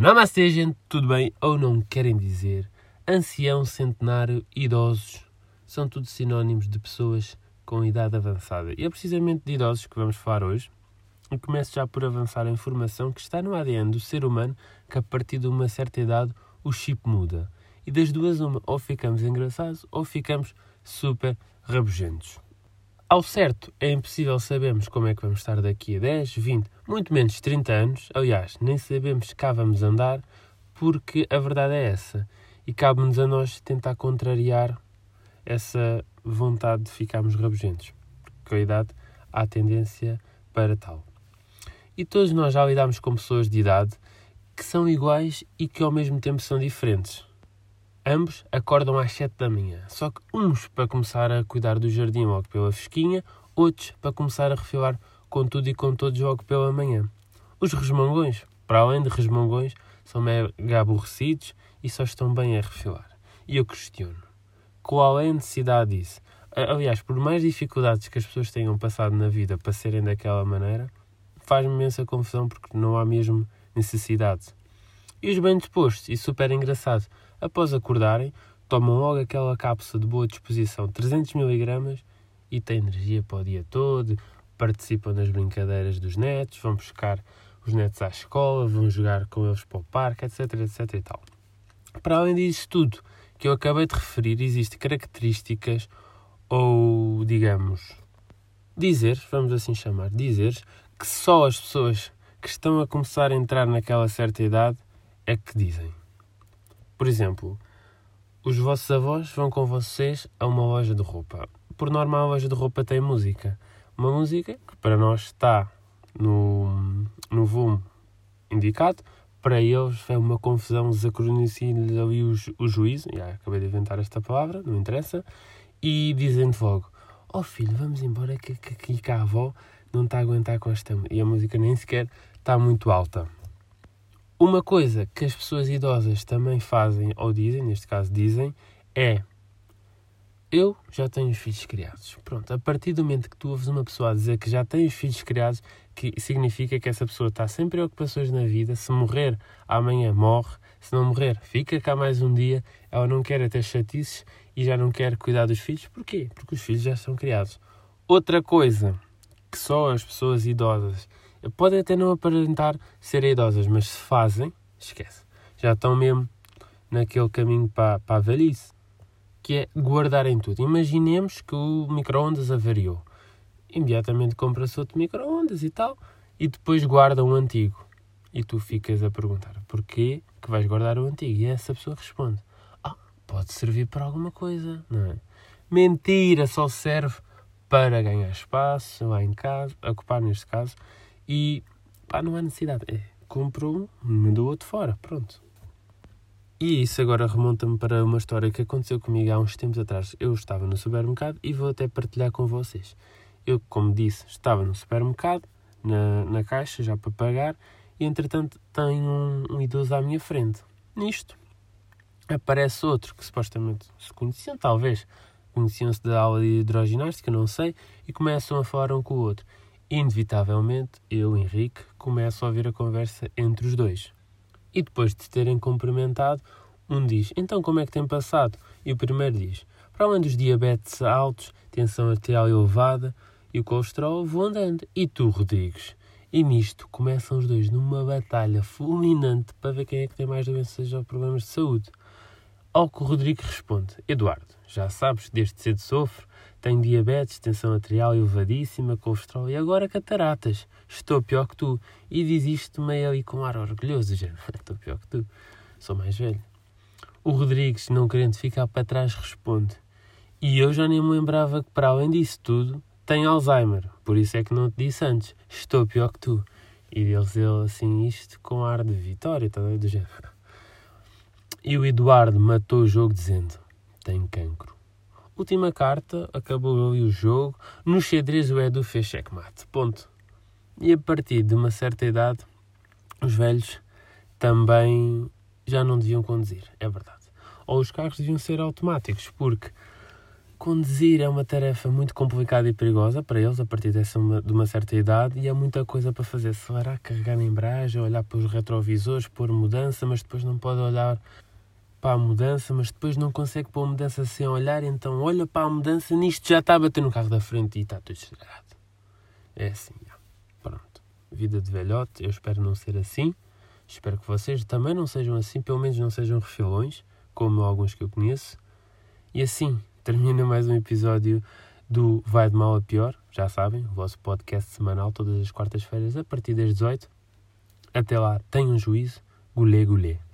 Namastê, gente, tudo bem? Ou não querem dizer? Ancião, centenário, idosos são tudo sinónimos de pessoas com idade avançada. E é precisamente de idosos que vamos falar hoje. E começo já por avançar a informação que está no ADN do ser humano que a partir de uma certa idade o chip muda. E das duas, uma, ou ficamos engraçados ou ficamos super rabugentos. Ao certo, é impossível sabermos como é que vamos estar daqui a 10, 20, muito menos 30 anos. Aliás, nem sabemos cá vamos andar, porque a verdade é essa. E cabe-nos a nós tentar contrariar essa vontade de ficarmos rabugentos. Porque a idade há tendência para tal. E todos nós já lidamos com pessoas de idade que são iguais e que ao mesmo tempo são diferentes. Ambos acordam às 7 da manhã, só que uns para começar a cuidar do jardim logo pela fresquinha, outros para começar a refilar com tudo e com todos logo pela manhã. Os resmungões, para além de resmungões, são mega aborrecidos e só estão bem a refilar. E eu questiono, qual é a necessidade disso? Aliás, por mais dificuldades que as pessoas tenham passado na vida para serem daquela maneira, faz-me imensa confusão porque não há mesmo necessidade. E os bem dispostos e super engraçados Após acordarem, tomam logo aquela cápsula de boa disposição, 300 mg, e têm energia para o dia todo, participam das brincadeiras dos netos, vão buscar os netos à escola, vão jogar com eles para o parque, etc, etc e tal. Para além disso tudo que eu acabei de referir, existem características ou, digamos, dizeres, vamos assim chamar, dizeres, que só as pessoas que estão a começar a entrar naquela certa idade é que dizem. Por exemplo, os vossos avós vão com vocês a uma loja de roupa. Por norma, a loja de roupa tem música. Uma música que para nós está no, no volume indicado, para eles é uma confusão, desacronici-lhes ali o, o juízo, já acabei de inventar esta palavra, não interessa, e dizem logo, oh filho, vamos embora que, que, que, que a avó não está a aguentar com esta... E a música nem sequer está muito alta. Uma coisa que as pessoas idosas também fazem, ou dizem, neste caso dizem, é eu já tenho os filhos criados. Pronto, a partir do momento que tu ouves uma pessoa a dizer que já tem os filhos criados, que significa que essa pessoa está sem preocupações na vida, se morrer amanhã morre, se não morrer fica cá mais um dia, ela não quer ter chatices e já não quer cuidar dos filhos. Porquê? Porque os filhos já são criados. Outra coisa que só as pessoas idosas podem até não aparentar ser idosas, mas se fazem, esquece. Já estão mesmo naquele caminho para, para a velhice, que é guardarem tudo. Imaginemos que o micro-ondas avariou. Imediatamente compra-se outro micro-ondas e tal, e depois guarda um antigo. E tu ficas a perguntar, porquê que vais guardar o antigo? E essa pessoa responde, ah, pode servir para alguma coisa, não é? Mentira, só serve para ganhar espaço lá em casa, ocupar neste caso, e pá, não há necessidade. É, compro um, mandou outro fora, pronto. E isso agora remonta-me para uma história que aconteceu comigo há uns tempos atrás. Eu estava no supermercado e vou até partilhar com vocês. Eu, como disse, estava no supermercado, na, na caixa, já para pagar, e entretanto tenho um, um idoso à minha frente. Nisto, aparece outro que supostamente se conheciam, talvez, conheciam-se da aula de hidroginástica, não sei, e começam a falar um com o outro inevitavelmente, eu, Henrique, começo a ouvir a conversa entre os dois. E depois de terem cumprimentado, um diz: Então como é que tem passado? E o primeiro diz: Para além dos diabetes altos, tensão arterial elevada e o colesterol, vou andando. E tu, Rodrigues? E nisto começam os dois numa batalha fulminante para ver quem é que tem mais doenças ou problemas de saúde. Ao que o Rodrigo responde: Eduardo, já sabes, desde cedo sofro, tenho diabetes, tensão arterial elevadíssima, colesterol e agora cataratas. Estou pior que tu. E diz isto meio ali com ar orgulhoso, já. Estou pior que tu. Sou mais velho. O Rodrigues, não querendo ficar para trás, responde: E eu já nem me lembrava que, para além disso tudo, tem Alzheimer. Por isso é que não te disse antes. Estou pior que tu. E eles ele assim isto com ar de vitória, tá, do género. E o Eduardo matou o jogo dizendo: Tem cancro. Última carta, acabou ali o jogo. No xadrez o Edu fez checkmate. Ponto. E a partir de uma certa idade, os velhos também já não deviam conduzir, é verdade. Ou os carros deviam ser automáticos, porque conduzir é uma tarefa muito complicada e perigosa para eles a partir dessa de uma certa idade e há muita coisa para fazer. Acelerar, carregar na embreagem, olhar para os retrovisores, pôr mudança, mas depois não pode olhar para a mudança, mas depois não consegue pôr a mudança sem olhar, então olha para a mudança, nisto já está a bater no carro da frente e está tudo estragado. É assim, já. pronto. Vida de velhote, eu espero não ser assim. Espero que vocês também não sejam assim, pelo menos não sejam refilões, como alguns que eu conheço. E assim, termina mais um episódio do Vai de Mal a Pior. Já sabem, o vosso podcast semanal, todas as quartas-feiras, a partir das 18. Até lá, tenham juízo. Gulê, gulê.